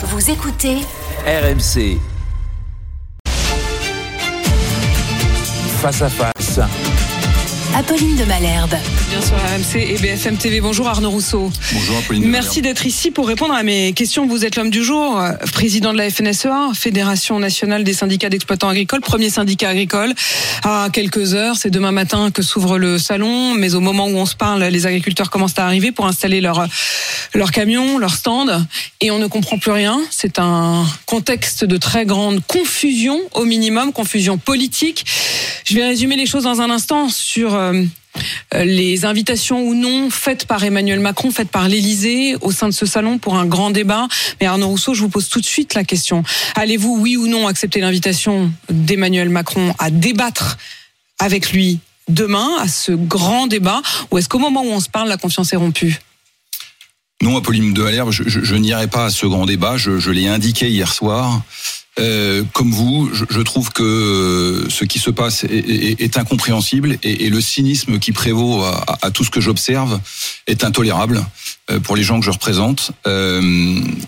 Vous écoutez RMC. Face à face. Apolline de Malherbe. Bien sûr, RMC et BFM TV. Bonjour Arnaud Rousseau. Bonjour Apolline. Merci d'être ici pour répondre à mes questions. Vous êtes l'homme du jour, président de la FNSEA, Fédération nationale des syndicats d'exploitants agricoles, premier syndicat agricole. À quelques heures, c'est demain matin que s'ouvre le salon, mais au moment où on se parle, les agriculteurs commencent à arriver pour installer leur leur camion, leur stand, et on ne comprend plus rien. C'est un contexte de très grande confusion, au minimum, confusion politique. Je vais résumer les choses dans un instant sur euh, les invitations ou non faites par Emmanuel Macron, faites par l'Élysée au sein de ce salon pour un grand débat. Mais Arnaud Rousseau, je vous pose tout de suite la question. Allez-vous, oui ou non, accepter l'invitation d'Emmanuel Macron à débattre avec lui demain à ce grand débat? Ou est-ce qu'au moment où on se parle, la confiance est rompue? Non, Apolline de je, n'irai pas à ce grand débat. Je l'ai indiqué hier soir. Euh, comme vous, je, je, trouve que ce qui se passe est, est, est incompréhensible et, et, le cynisme qui prévaut à, à tout ce que j'observe est intolérable euh, pour les gens que je représente. Euh,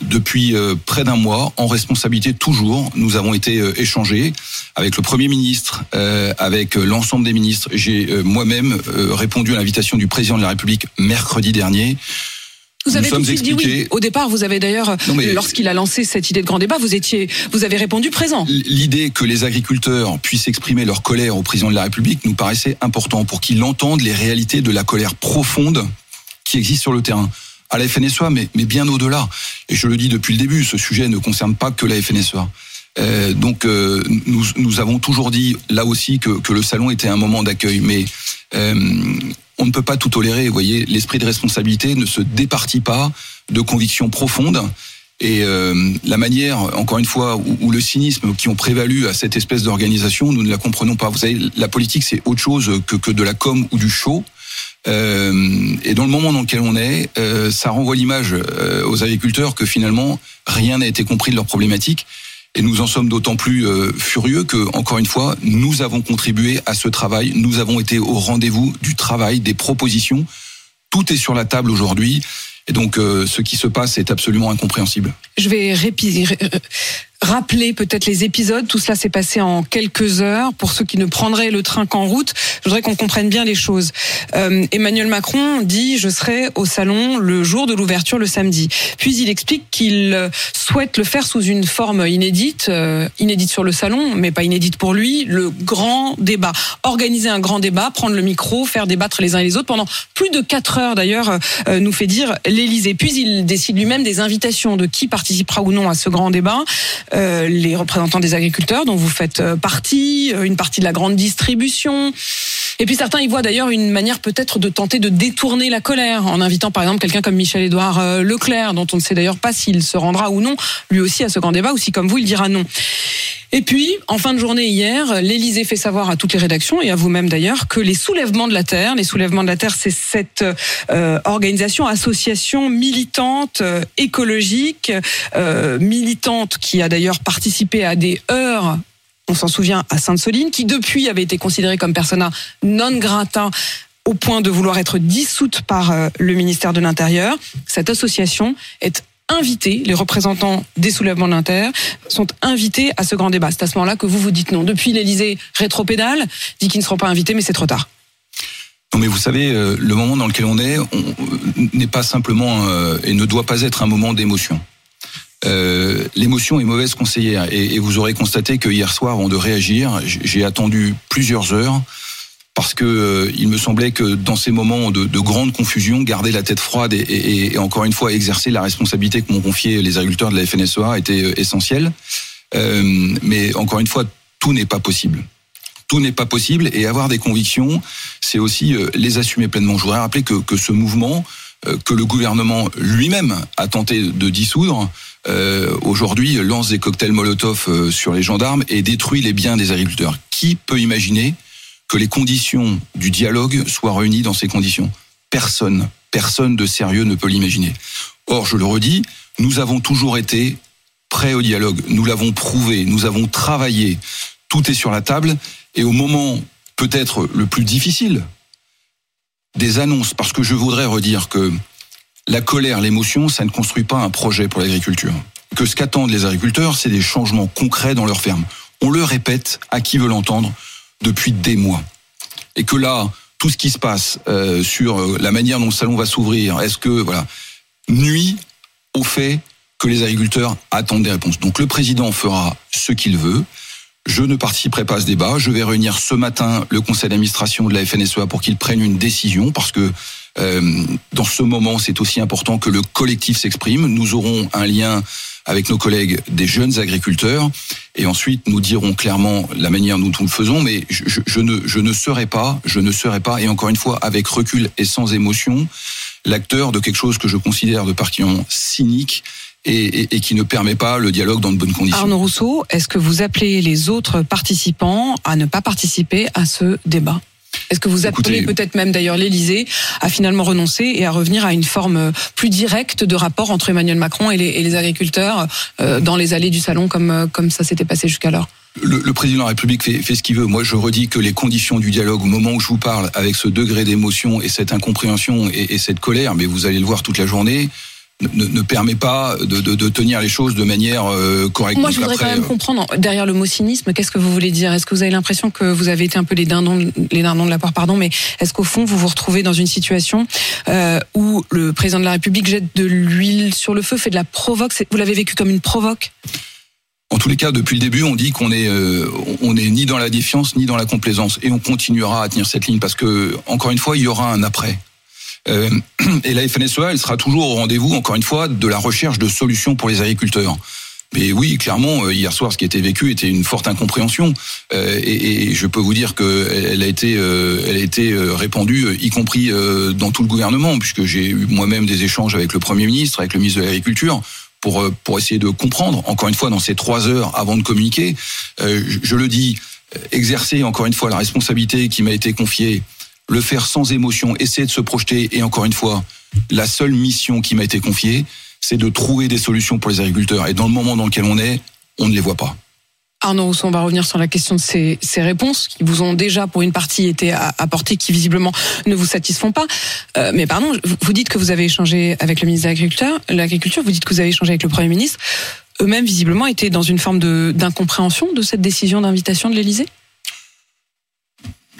depuis euh, près d'un mois, en responsabilité toujours, nous avons été euh, échangés avec le Premier ministre, euh, avec l'ensemble des ministres. J'ai moi-même répondu à l'invitation du président de la République mercredi dernier. Vous avez tout de suite dit oui. Au départ, vous avez d'ailleurs, lorsqu'il a lancé cette idée de grand débat, vous étiez, vous avez répondu présent. L'idée que les agriculteurs puissent exprimer leur colère au président de la République nous paraissait important pour qu'il entende les réalités de la colère profonde qui existe sur le terrain à la FNSEA, mais, mais bien au-delà. Et je le dis depuis le début, ce sujet ne concerne pas que la FNSEA. Euh, donc euh, nous, nous avons toujours dit là aussi que, que le salon était un moment d'accueil, mais euh, on ne peut pas tout tolérer. Vous voyez, l'esprit de responsabilité ne se départit pas de convictions profondes. Et euh, la manière, encore une fois, où, le cynisme qui ont prévalu à cette espèce d'organisation, nous ne la comprenons pas. Vous savez, la politique, c'est autre chose que, que de la com ou du show. Euh, et dans le moment dans lequel on est, euh, ça renvoie l'image aux agriculteurs que finalement rien n'a été compris de leurs problématiques. Et nous en sommes d'autant plus euh, furieux que, encore une fois, nous avons contribué à ce travail. Nous avons été au rendez-vous du travail, des propositions. Tout est sur la table aujourd'hui. Et donc, euh, ce qui se passe est absolument incompréhensible. Je vais répéter rappeler peut-être les épisodes. Tout cela s'est passé en quelques heures. Pour ceux qui ne prendraient le train qu'en route, je voudrais qu'on comprenne bien les choses. Euh, Emmanuel Macron dit je serai au salon le jour de l'ouverture le samedi. Puis il explique qu'il souhaite le faire sous une forme inédite, euh, inédite sur le salon, mais pas inédite pour lui, le grand débat. Organiser un grand débat, prendre le micro, faire débattre les uns et les autres pendant plus de quatre heures d'ailleurs, euh, nous fait dire l'Élysée. Puis il décide lui-même des invitations de qui participera ou non à ce grand débat. Euh, les représentants des agriculteurs dont vous faites euh, partie, euh, une partie de la grande distribution. Et puis certains y voient d'ailleurs une manière peut-être de tenter de détourner la colère en invitant par exemple quelqu'un comme Michel-Édouard Leclerc, dont on ne sait d'ailleurs pas s'il se rendra ou non lui aussi à ce grand débat, ou si comme vous il dira non. Et puis, en fin de journée hier, l'Élysée fait savoir à toutes les rédactions et à vous-même d'ailleurs que les soulèvements de la terre, les soulèvements de la terre, c'est cette euh, organisation, association militante, euh, écologique, euh, militante qui a d'ailleurs participé à des heures on s'en souvient, à Sainte-Soline, qui depuis avait été considérée comme persona non grata au point de vouloir être dissoute par le ministère de l'Intérieur. Cette association est invités, les représentants des soulèvements de l'Inter sont invités à ce grand débat. C'est à ce moment-là que vous vous dites non. Depuis l'Elysée rétropédale, dit qu'ils ne seront pas invités, mais c'est trop tard. Non mais vous savez, le moment dans lequel on est n'est pas simplement euh, et ne doit pas être un moment d'émotion. Euh, L'émotion est mauvaise conseillère et, et, vous aurez constaté que hier soir, avant de réagir, j'ai attendu plusieurs heures parce que euh, il me semblait que dans ces moments de, de grande confusion, garder la tête froide et, et, et, encore une fois exercer la responsabilité que m'ont confié les agriculteurs de la FNSEA était euh, essentiel. Euh, mais encore une fois, tout n'est pas possible. Tout n'est pas possible et avoir des convictions, c'est aussi euh, les assumer pleinement. Je voudrais rappeler que, que ce mouvement que le gouvernement lui-même a tenté de dissoudre, euh, aujourd'hui lance des cocktails Molotov sur les gendarmes et détruit les biens des agriculteurs. Qui peut imaginer que les conditions du dialogue soient réunies dans ces conditions? Personne, personne de sérieux ne peut l'imaginer. Or, je le redis, nous avons toujours été prêts au dialogue. Nous l'avons prouvé, nous avons travaillé. Tout est sur la table. Et au moment peut-être le plus difficile des annonces, parce que je voudrais redire que la colère, l'émotion, ça ne construit pas un projet pour l'agriculture. que ce qu'attendent les agriculteurs, c'est des changements concrets dans leur ferme. On le répète à qui veut l'entendre depuis des mois. Et que là, tout ce qui se passe euh, sur euh, la manière dont le salon va s'ouvrir, est-ce que voilà nuit au fait que les agriculteurs attendent des réponses. Donc le président fera ce qu'il veut. Je ne participerai pas à ce débat. Je vais réunir ce matin le conseil d'administration de la FNSEA pour qu'il prenne une décision parce que dans ce moment, c'est aussi important que le collectif s'exprime. Nous aurons un lien avec nos collègues des jeunes agriculteurs et ensuite nous dirons clairement la manière dont nous le faisons. Mais je, ne, serai pas, je ne serai pas, et encore une fois avec recul et sans émotion, l'acteur de quelque chose que je considère de particulièrement cynique et, qui ne permet pas le dialogue dans de bonnes conditions. Arnaud Rousseau, est-ce que vous appelez les autres participants à ne pas participer à ce débat? Est-ce que vous appelez peut-être même d'ailleurs l'Élysée à finalement renoncer et à revenir à une forme plus directe de rapport entre Emmanuel Macron et les, et les agriculteurs euh, dans les allées du salon comme, euh, comme ça s'était passé jusqu'alors? Le, le, président de la République fait, fait ce qu'il veut. Moi, je redis que les conditions du dialogue, au moment où je vous parle, avec ce degré d'émotion et cette incompréhension et, et, cette colère, mais vous allez le voir toute la journée, ne, ne, permet pas de, de, de, tenir les choses de manière euh, correcte. Moi, je voudrais après, quand même euh... comprendre derrière le mot cynisme, qu'est-ce que vous voulez dire? Est-ce que vous avez l'impression que vous avez été un peu les dindons, les dindons de la poire, pardon, mais est-ce qu'au fond vous vous retrouvez dans une situation euh, où le président de la République jette de l'huile sur le feu, fait de la provoque? Vous l'avez vécu comme une provoque? En tous les cas, depuis le début, on dit qu'on est, euh, on est ni dans la défiance ni dans la complaisance, et on continuera à tenir cette ligne parce que, encore une fois, il y aura un après. Euh, et la FNSEA, elle sera toujours au rendez-vous, encore une fois, de la recherche de solutions pour les agriculteurs. Mais oui, clairement, euh, hier soir, ce qui était vécu était une forte incompréhension, euh, et, je peux vous dire que elle a été, répandue, y compris dans tout le gouvernement, puisque j'ai eu moi-même des échanges avec le Premier ministre, avec le ministre de l'Agriculture, pour essayer de comprendre. Encore une fois, dans ces trois heures avant de communiquer, je le dis, exercer encore une fois la responsabilité qui m'a été confiée le faire sans émotion, essayer de se projeter. Et encore une fois, la seule mission qui m'a été confiée, c'est de trouver des solutions pour les agriculteurs. Et dans le moment dans lequel on est, on ne les voit pas. Arnaud Rousseau, on va revenir sur la question de ces, réponses qui vous ont déjà, pour une partie, été apportées, qui visiblement ne vous satisfont pas. Euh, mais pardon, vous dites que vous avez échangé avec le ministre de l'Agriculture, l'Agriculture, vous dites que vous avez échangé avec le Premier ministre. Eux-mêmes, visiblement, étaient dans une forme d'incompréhension de, de cette décision d'invitation de l'Élysée?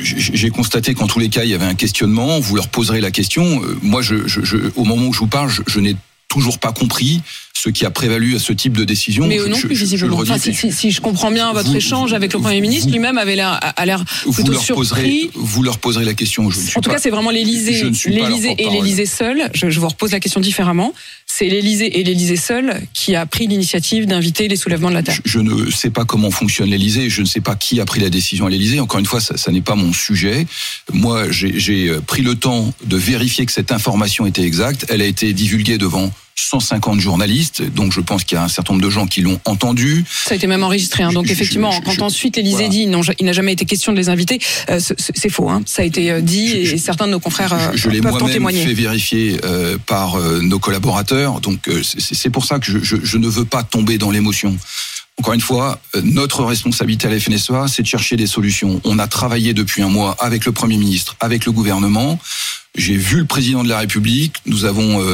J'ai constaté qu'en tous les cas, il y avait un questionnement. Vous leur poserez la question. Moi, je, je, au moment où je vous parle, je n'ai toujours pas compris ce qui a prévalu à ce type de décision. Mais eux non plus, visiblement. Enfin, si, si, si, je comprends bien votre vous, échange avec le Premier ministre, lui-même avait l'air, plutôt leur surpris. Poserez, vous leur poserez la question. Je ne suis en tout pas, cas, c'est vraiment l'Élysée, l'Élysée et l'Élysée seul. Je, je vous repose la question différemment. C'est l'Élysée et l'Élysée seul qui a pris l'initiative d'inviter les soulèvements de la terre. Je, je, ne sais pas comment fonctionne l'Élysée. Je ne sais pas qui a pris la décision à l'Élysée. Encore une fois, ça, ça n'est pas mon sujet. Moi, j'ai pris le temps de vérifier que cette information était exacte. Elle a été divulguée devant 150 journalistes, donc je pense qu'il y a un certain nombre de gens qui l'ont entendu. Ça a été même enregistré, hein. donc je, effectivement, je, je, quand ensuite l'Élysée voilà. dit non, il n'a jamais été question de les inviter, euh, c'est faux, hein. ça a été dit et certains de nos confrères euh, je, l'ai témoigner. fait vérifier euh, par nos collaborateurs, donc c'est pour ça que je, ne veux pas tomber dans l'émotion. Encore une fois, notre responsabilité à la FNSEA, c'est de chercher des solutions. On a travaillé depuis un mois avec le Premier ministre, avec le gouvernement. J'ai vu le président de la République. Nous avons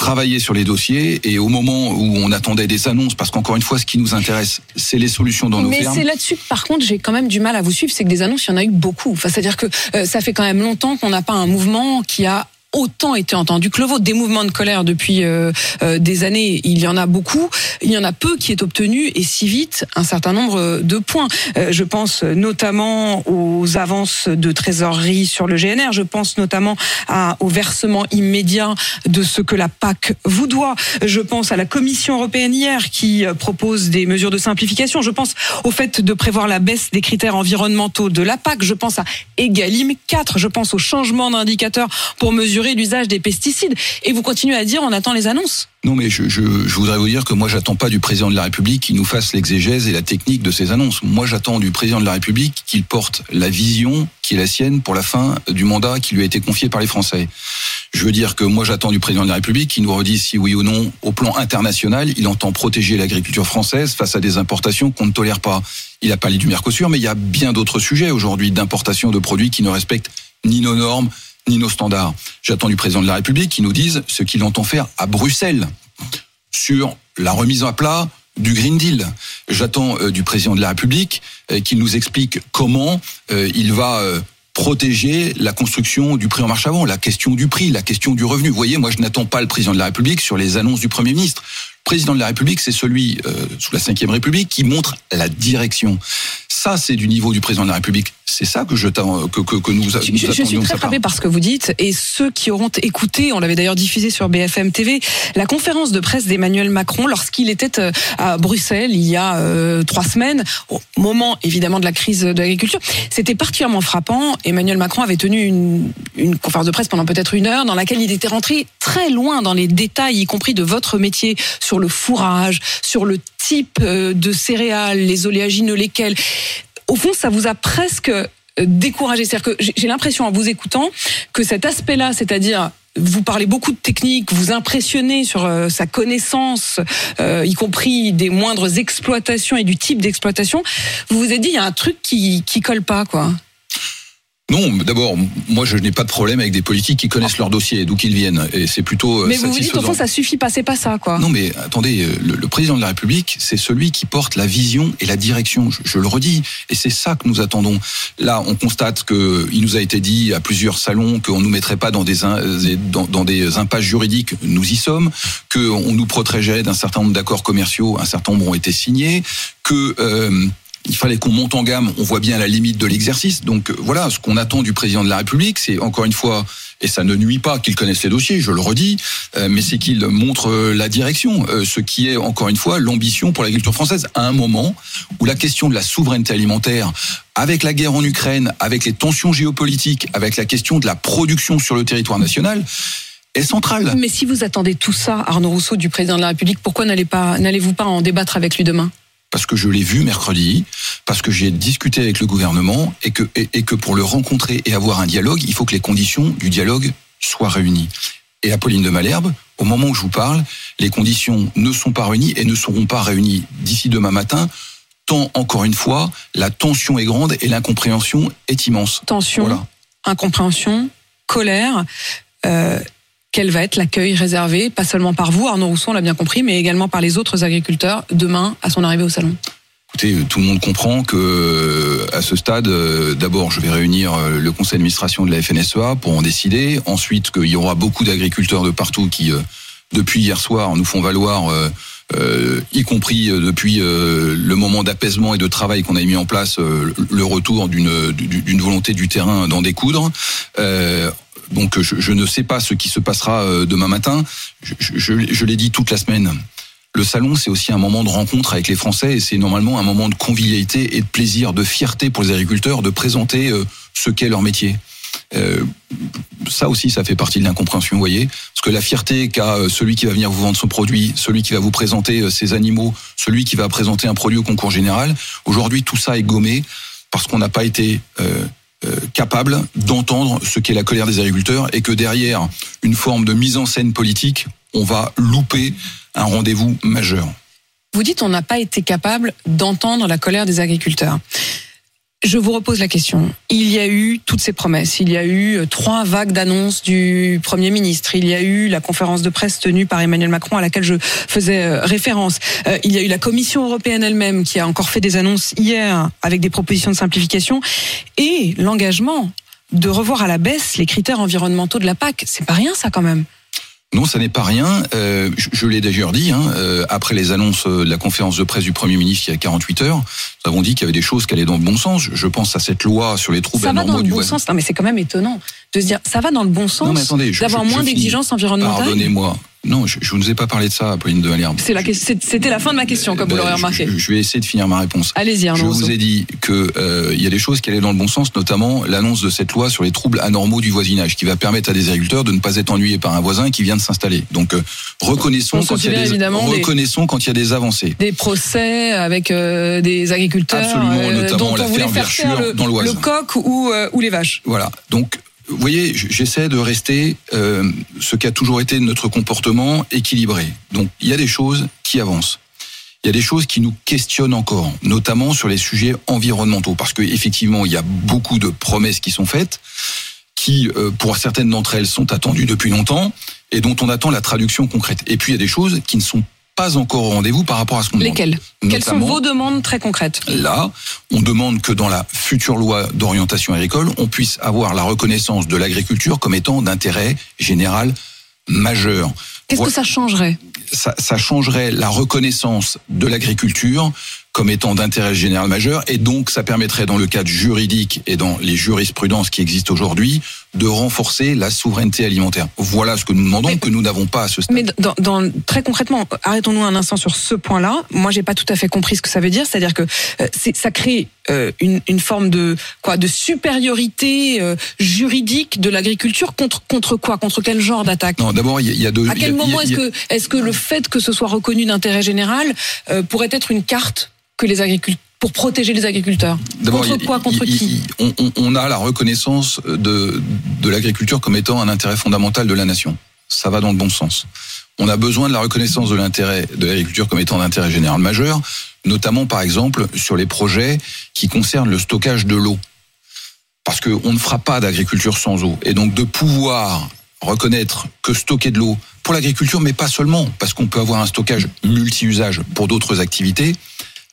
travaillé sur les dossiers et au moment où on attendait des annonces, parce qu'encore une fois, ce qui nous intéresse, c'est les solutions dans nos. Mais c'est là-dessus, par contre, j'ai quand même du mal à vous suivre, c'est que des annonces, il y en a eu beaucoup. Enfin, c'est-à-dire que euh, ça fait quand même longtemps qu'on n'a pas un mouvement qui a autant été entendu que le vôtre. Des mouvements de colère depuis euh, euh, des années, il y en a beaucoup. Il y en a peu qui est obtenu et si vite un certain nombre de points. Euh, je pense notamment aux avances de trésorerie sur le GNR. Je pense notamment au versement immédiat de ce que la PAC vous doit. Je pense à la Commission européenne hier qui propose des mesures de simplification. Je pense au fait de prévoir la baisse des critères environnementaux de la PAC. Je pense à Egalim 4. Je pense au changement d'indicateurs pour mesurer l'usage des pesticides. Et vous continuez à dire on attend les annonces. Non, mais je, je, voudrais vous dire que moi, j'attends pas du président de la République qu'il nous fasse l'exégèse et la technique de ces annonces. Moi, j'attends du président de la République qu'il porte la vision qui est la sienne pour la fin du mandat qui lui a été confié par les Français. Je veux dire que moi, j'attends du président de la République qu'il nous redise si oui ou non, au plan international, il entend protéger l'agriculture française face à des importations qu'on ne tolère pas. Il a parlé du Mercosur, mais il y a bien d'autres sujets aujourd'hui d'importation de produits qui ne respectent ni nos normes, ni nos standards. J'attends du président de la République qui nous dise ce qu'il entend faire à Bruxelles sur la remise à plat du Green Deal. J'attends euh, du président de la République euh, qu'il nous explique comment euh, il va protéger la construction du prix en marche avant, la question du prix, la question du revenu. Vous voyez, moi, je n'attends pas le président de la République sur les annonces du Premier ministre. Le président de la République, c'est celui sous la Ve République qui montre la direction. Ça, c'est du niveau du président de la République. C'est ça que je que, que, que nous, nous je, je suis très frappé par ce que vous dites et ceux qui auront écouté, on l'avait d'ailleurs diffusé sur BFM TV, la conférence de presse d'Emmanuel Macron lorsqu'il était euh, à Bruxelles il y a euh, trois semaines, au moment évidemment de la crise de l'agriculture, c'était particulièrement frappant. Emmanuel Macron avait tenu une, une conférence de presse pendant peut-être une heure dans laquelle il était rentré très loin dans les détails, y compris de votre métier, sur le fourrage, sur le type euh, de céréales, les oléagineux, lesquels au fond, ça vous a presque euh, découragé. C'est-à-dire que j'ai l'impression en vous écoutant que cet aspect-là, c'est-à-dire vous parlez beaucoup de techniques, vous impressionnez sur euh, sa connaissance, euh, y compris des moindres exploitations et du type d'exploitation. Vous vous êtes dit, il y a un truc qui, qui colle pas, quoi. Non, d'abord, moi je n'ai pas de problème avec des politiques qui connaissent leur dossier, d'où qu'ils viennent, et c'est plutôt. Euh, mais vous vous dites au fond ça suffit pas, c'est pas ça quoi. Non, mais attendez, euh, le, président de la République, c'est celui qui porte la vision et la direction. Je, le redis, et c'est ça que nous attendons. Là, on constate que il nous a été dit à plusieurs salons qu'on nous mettrait pas dans des dans, dans des impasses juridiques. Nous y sommes. Qu'on nous protégeait d'un certain nombre d'accords commerciaux. Un certain nombre ont été signés. Que euh, il fallait qu'on monte en gamme. On voit bien la limite de l'exercice. Donc euh, voilà, ce qu'on attend du président de la République, c'est encore une fois, et ça ne nuit pas qu'il connaisse les dossiers, je le redis, euh, mais c'est qu'il montre euh, la direction, ce qui est encore une fois l'ambition pour l'agriculture française à un moment où la question de la souveraineté alimentaire, avec la guerre en Ukraine, avec les tensions géopolitiques, avec la question de la production sur le territoire national, est centrale. Mais si vous attendez tout ça, Arnaud Rousseau, du président de la République, pourquoi n'allez-vous pas en débattre avec lui demain? Parce que je l'ai vu mercredi, parce que j'ai discuté avec le gouvernement et que, et, que pour le rencontrer et avoir un dialogue, il faut que les conditions du dialogue soient réunies. Et Apolline de Malherbe, au moment où je vous parle, les conditions ne sont pas réunies et ne seront pas réunies d'ici demain matin, tant, encore une fois, la tension est grande et l'incompréhension est immense. Tension, incompréhension, colère. Euh, quel va être l'accueil réservé, pas seulement par vous, Arnaud Rousseau, on l'a bien compris, mais également par les autres agriculteurs demain à son arrivée au salon Écoutez, tout le monde comprend que euh, à ce stade, euh, d'abord, je vais réunir euh, le conseil d'administration de la FNSEA pour en décider. Ensuite, qu'il y aura beaucoup d'agriculteurs de partout qui, depuis hier soir, nous font valoir, y compris depuis le moment d'apaisement et de travail qu'on a mis en place, le retour d'une volonté du terrain d'en découdre. Donc je, ne sais pas ce qui se passera euh, demain matin. Je, l'ai dit toute la semaine. Le salon, c'est aussi un moment de rencontre avec les Français et c'est normalement un moment de convivialité et de plaisir, de fierté pour les agriculteurs de présenter euh, ce qu'est leur métier. Euh, ça aussi, ça fait partie de l'incompréhension, vous voyez. Parce que la fierté qu'a celui qui va venir vous vendre son produit, celui qui va vous présenter ses animaux, celui qui va présenter un produit au concours général, aujourd'hui, tout ça est gommé parce qu'on n'a pas été capable d'entendre ce qu'est la colère des agriculteurs et que derrière une forme de mise en scène politique, on va louper un rendez-vous majeur. Vous dites on n'a pas été capable d'entendre la colère des agriculteurs. Je vous repose la question. Il y a eu toutes ces promesses. Il y a eu euh, trois vagues d'annonces du Premier ministre. Il y a eu la conférence de presse tenue par Emmanuel Macron à laquelle je faisais euh, référence. Euh, il y a eu la Commission européenne elle-même qui a encore fait des annonces hier avec des propositions de simplification et l'engagement de revoir à la baisse les critères environnementaux de la PAC. C'est pas rien ça quand même. Non, ça n'est pas rien. Euh, je, l'ai d'ailleurs dit, hein, euh, après les annonces de la conférence de presse du Premier ministre il y a 48 heures, nous avons dit qu'il y avait des choses qui allaient dans le bon sens. Je pense à cette loi sur les troubles Ça va dans le bon sens. Non, mais c'est quand même étonnant de se dire, ça va dans le bon sens d'avoir moins d'exigences environnementales. Pardonnez-moi. Non, je, ne vous ai pas parlé de ça, Pauline de Valère. C'était la fin de ma question, comme vous l'aurez remarqué. Je, vais essayer de finir ma réponse. Allez-y, Je vous ai dit que euh, y a des choses qui allaient dans le bon sens, notamment l'annonce de cette loi sur les troubles anormaux du voisinage, qui va permettre à des agriculteurs de ne pas être ennuyés par un voisin qui vient de s'installer. Donc euh, reconnaissons quand il y a des reconnaissons quand il y a des avancées. Des procès avec euh, des agriculteurs, absolument, notamment l'affaire Verschure dans l'Oise, le coq ou, ou les vaches. Voilà. Donc vous voyez, j'essaie de rester euh, ce qui a toujours été notre comportement équilibré. Donc, il y a des choses qui avancent. Il y a des choses qui nous questionnent encore, notamment sur les sujets environnementaux, parce qu'effectivement, il y a beaucoup de promesses qui sont faites, qui, euh, pour certaines d'entre elles, sont attendues depuis longtemps et dont on attend la traduction concrète. Et puis, il y a des choses qui ne sont pas encore au rendez-vous par rapport à ce qu'on demande. Lesquelles? Quelles sont vos demandes très concrètes? Là, on demande que dans la future loi d'orientation agricole, on puisse avoir la reconnaissance de l'agriculture comme étant d'intérêt général majeur. Qu'est-ce Voilà. que ça changerait? Ça, ça changerait la reconnaissance de l'agriculture comme étant d'intérêt général majeur et donc ça permettrait dans le cadre juridique et dans les jurisprudences qui existent aujourd'hui de renforcer la souveraineté alimentaire. Voilà ce que nous demandons Mais- que nous n'avons pas à ce stade. Mais dans, dans- très concrètement, arrêtons-nous un instant sur ce point-là. Moi, j'ai pas tout à fait compris ce que ça veut dire. C'est-à-dire que euh, ça crée euh, une, une forme de quoi, de supériorité euh, juridique de l'agriculture contre contre quoi? Contre quel genre d'attaque? Non, d'abord il y a- il y a deux. À quel a- moment est-ce que est-ce que le fait que ce soit reconnu d'intérêt général pourrait être une carte que les agriculteurs pour protéger les agriculteurs Contre quoi Contre qui on a la reconnaissance de, de l'agriculture comme étant un intérêt fondamental de la nation. Ça va dans le bon sens. On a besoin de la reconnaissance de l'intérêt de l'agriculture comme étant d'intérêt général majeur, notamment par exemple sur les projets qui concernent le stockage de l'eau. Parce qu'on ne fera pas d'agriculture sans eau. Et donc de pouvoir reconnaître que stocker de l'eau pour l'agriculture, mais pas seulement, parce qu'on peut avoir un stockage multi-usage pour d'autres activités,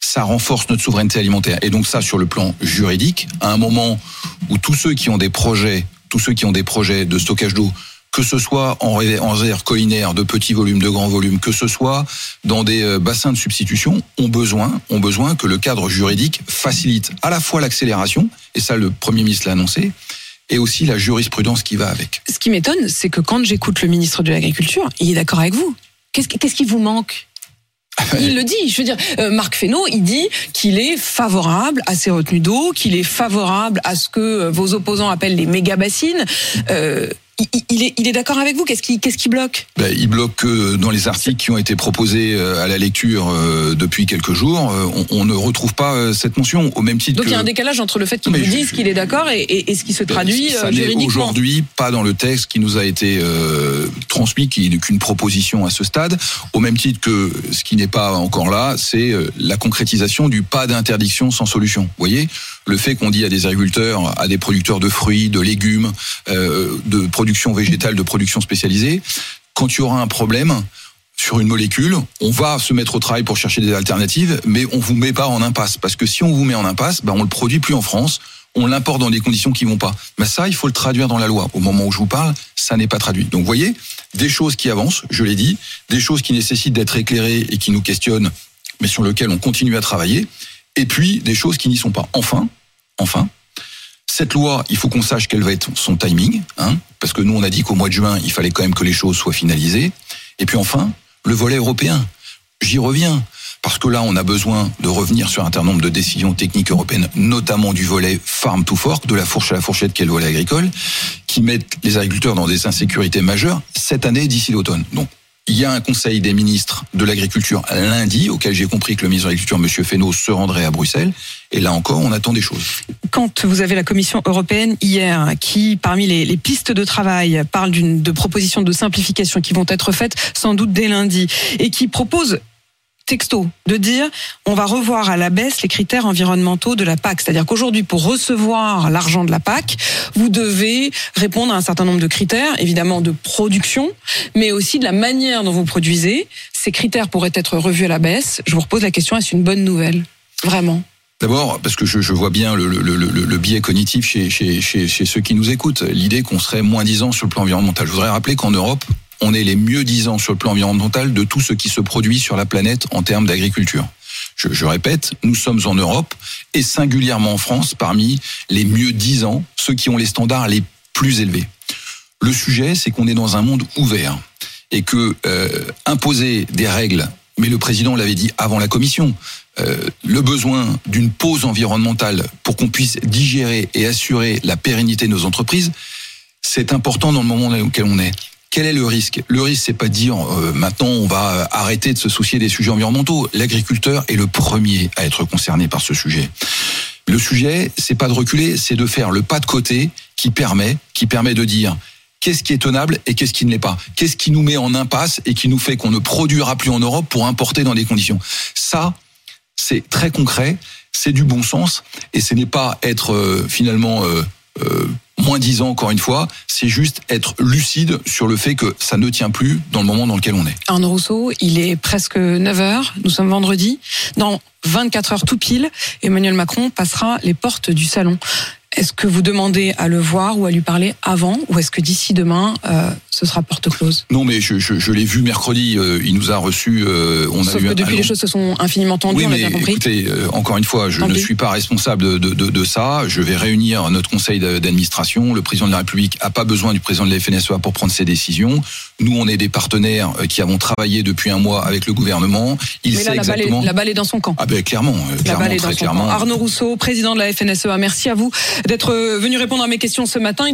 ça renforce notre souveraineté alimentaire. Et donc ça, sur le plan juridique, à un moment où tous ceux qui ont des projets, tous ceux qui ont des projets de stockage d'eau, que ce soit en ré- en réserve collinaire de petits volumes, de grands volumes, que ce soit dans des euh, bassins de substitution, ont besoin, ont besoin que le cadre juridique facilite à la fois l'accélération, et ça le Premier ministre l'a annoncé, et aussi la jurisprudence qui va avec. Ce qui m'étonne, c'est que quand j'écoute le ministre de l'Agriculture, il est d'accord avec vous. Qu'est-ce qui vous manque? il le dit, je veux dire, euh, Marc Fesneau, il dit qu'il est favorable à ces retenues d'eau, qu'il est favorable à ce que euh, vos opposants appellent les méga-bassines. Euh, il, il est, il est d'accord avec vous Qu'est-ce qui, qu'est-ce qui bloque? Ben, il bloque que dans les articles qui ont été proposés euh, à la lecture euh, depuis quelques jours, euh, on, on ne retrouve pas euh, cette mention au même titre Donc que il y a un décalage entre le fait qu'il Mais vous je- dise qu'il est d'accord et, et- et ce qui se traduit ça euh, juridiquement. aujourd'hui pas dans le texte qui nous a été euh, transmis, qui n'est qu'une proposition à ce stade. Au même titre que ce qui n'est pas encore là, c'est euh, la concrétisation du pas d'interdiction sans solution. Vous voyez, le fait qu'on dit à des agriculteurs, à des producteurs de fruits, de légumes, euh, de production végétale, de production spécialisée, quand il y aura un problème sur une molécule, on va se mettre au travail pour chercher des alternatives, mais on vous met pas en impasse. Parce que si on vous met en impasse, ben on le produit plus en France, on l'importe dans des conditions qui vont pas. Mais ça, il faut le traduire dans la loi. Au moment où je vous parle, ça n'est pas traduit. Donc, voyez, des choses qui avancent, je l'ai dit, des choses qui nécessitent d'être éclairées et qui nous questionnent, mais sur lesquelles on continue à travailler, et puis des choses qui n'y sont pas. Enfin, enfin, cette loi, il faut qu'on sache quel va être son timing, hein, parce que nous, on a dit qu'au mois de juin, il fallait quand même que les choses soient finalisées. Et puis enfin, le volet européen. J'y reviens. Parce que là, on a besoin de revenir sur un certain nombre de décisions techniques européennes, notamment du volet farm to fork, de la fourche à la fourchette, qui est le volet agricole, qui mettent les agriculteurs dans des insécurités majeures cette année d'ici l'automne. Donc, il y a un conseil des ministres de l'agriculture lundi, auquel j'ai compris que le ministre de l'agriculture, M. Fesneau, se rendrait à Bruxelles. Et là encore, on attend des choses. quand vous avez la Commission européenne hier, qui parmi les, les pistes de travail parle de propositions de simplification qui vont être faites sans doute dès lundi, et qui propose texto de dire on va revoir à la baisse les critères environnementaux de la PAC. C'est-à-dire qu'aujourd'hui, pour recevoir l'argent de la PAC, vous devez répondre à un certain nombre de critères, évidemment de production, mais aussi de la manière dont vous produisez. Ces critères pourraient être revus à la baisse. Je vous repose la question, est-ce une bonne nouvelle? Vraiment D'abord, parce que je, vois bien le, biais cognitif chez, chez, chez ceux qui nous écoutent, l'idée qu'on serait moins disant sur le plan environnemental. Je voudrais rappeler qu'en Europe, on est les mieux disants sur le plan environnemental de tout ce qui se produit sur la planète en termes d'agriculture. Je, je, répète, nous sommes en Europe et singulièrement en France parmi les mieux disants, ceux qui ont les standards les plus élevés. Le sujet, c'est qu'on est dans un monde ouvert et que euh, imposer des règles, mais le président l'avait dit avant la commission, euh, le besoin d'une pause environnementale pour qu'on puisse digérer et assurer la pérennité de nos entreprises, c'est important dans le moment auquel on est. Quel est le risque? Le risque, c'est pas de dire euh, maintenant on va arrêter de se soucier des sujets environnementaux. L'agriculteur est le premier à être concerné par ce sujet. Le sujet, c'est pas de reculer, c'est de faire le pas de côté qui permet, qui permet de dire qu'est-ce qui est tenable et qu'est-ce qui ne l'est pas. Qu'est-ce qui nous met en impasse et qui nous fait qu'on ne produira plus en Europe pour importer dans des conditions? Ça, c'est très concret, c'est du bon sens et ce n'est pas être euh, finalement euh, euh, moins 10 ans encore une fois, c'est juste être lucide sur le fait que ça ne tient plus dans le moment dans lequel on est. Arnaud Rousseau, il est presque 9 heures, nous sommes vendredi. Dans 24 heures tout pile, Emmanuel Macron passera les portes du salon. Est-ce que vous demandez à le voir ou à lui parler avant ou est-ce que d'ici demain, euh, ce sera porte close Non, mais je, je, je l'ai vu mercredi, euh, il nous a reçus. Euh, on Sauf a que depuis, un les choses se sont infiniment tendues, Oui, on l'a mais bien compris. écoutez, euh, encore une fois, je ne suis pas responsable de, de, de, de ça. Je vais réunir notre conseil d'administration. Le président de la République a pas besoin du président de la FNSEA pour prendre ses décisions. Nous, on est des partenaires euh, qui avons travaillé depuis un mois avec le gouvernement. Il Mais sait là, la balle, exactement. est, la balle est dans son camp. Ah ben clairement, La clairement, balle est dans très son clairement. camp. Arnaud Rousseau, président de la FNSEA, merci à vous d'être venu répondre à mes questions ce matin.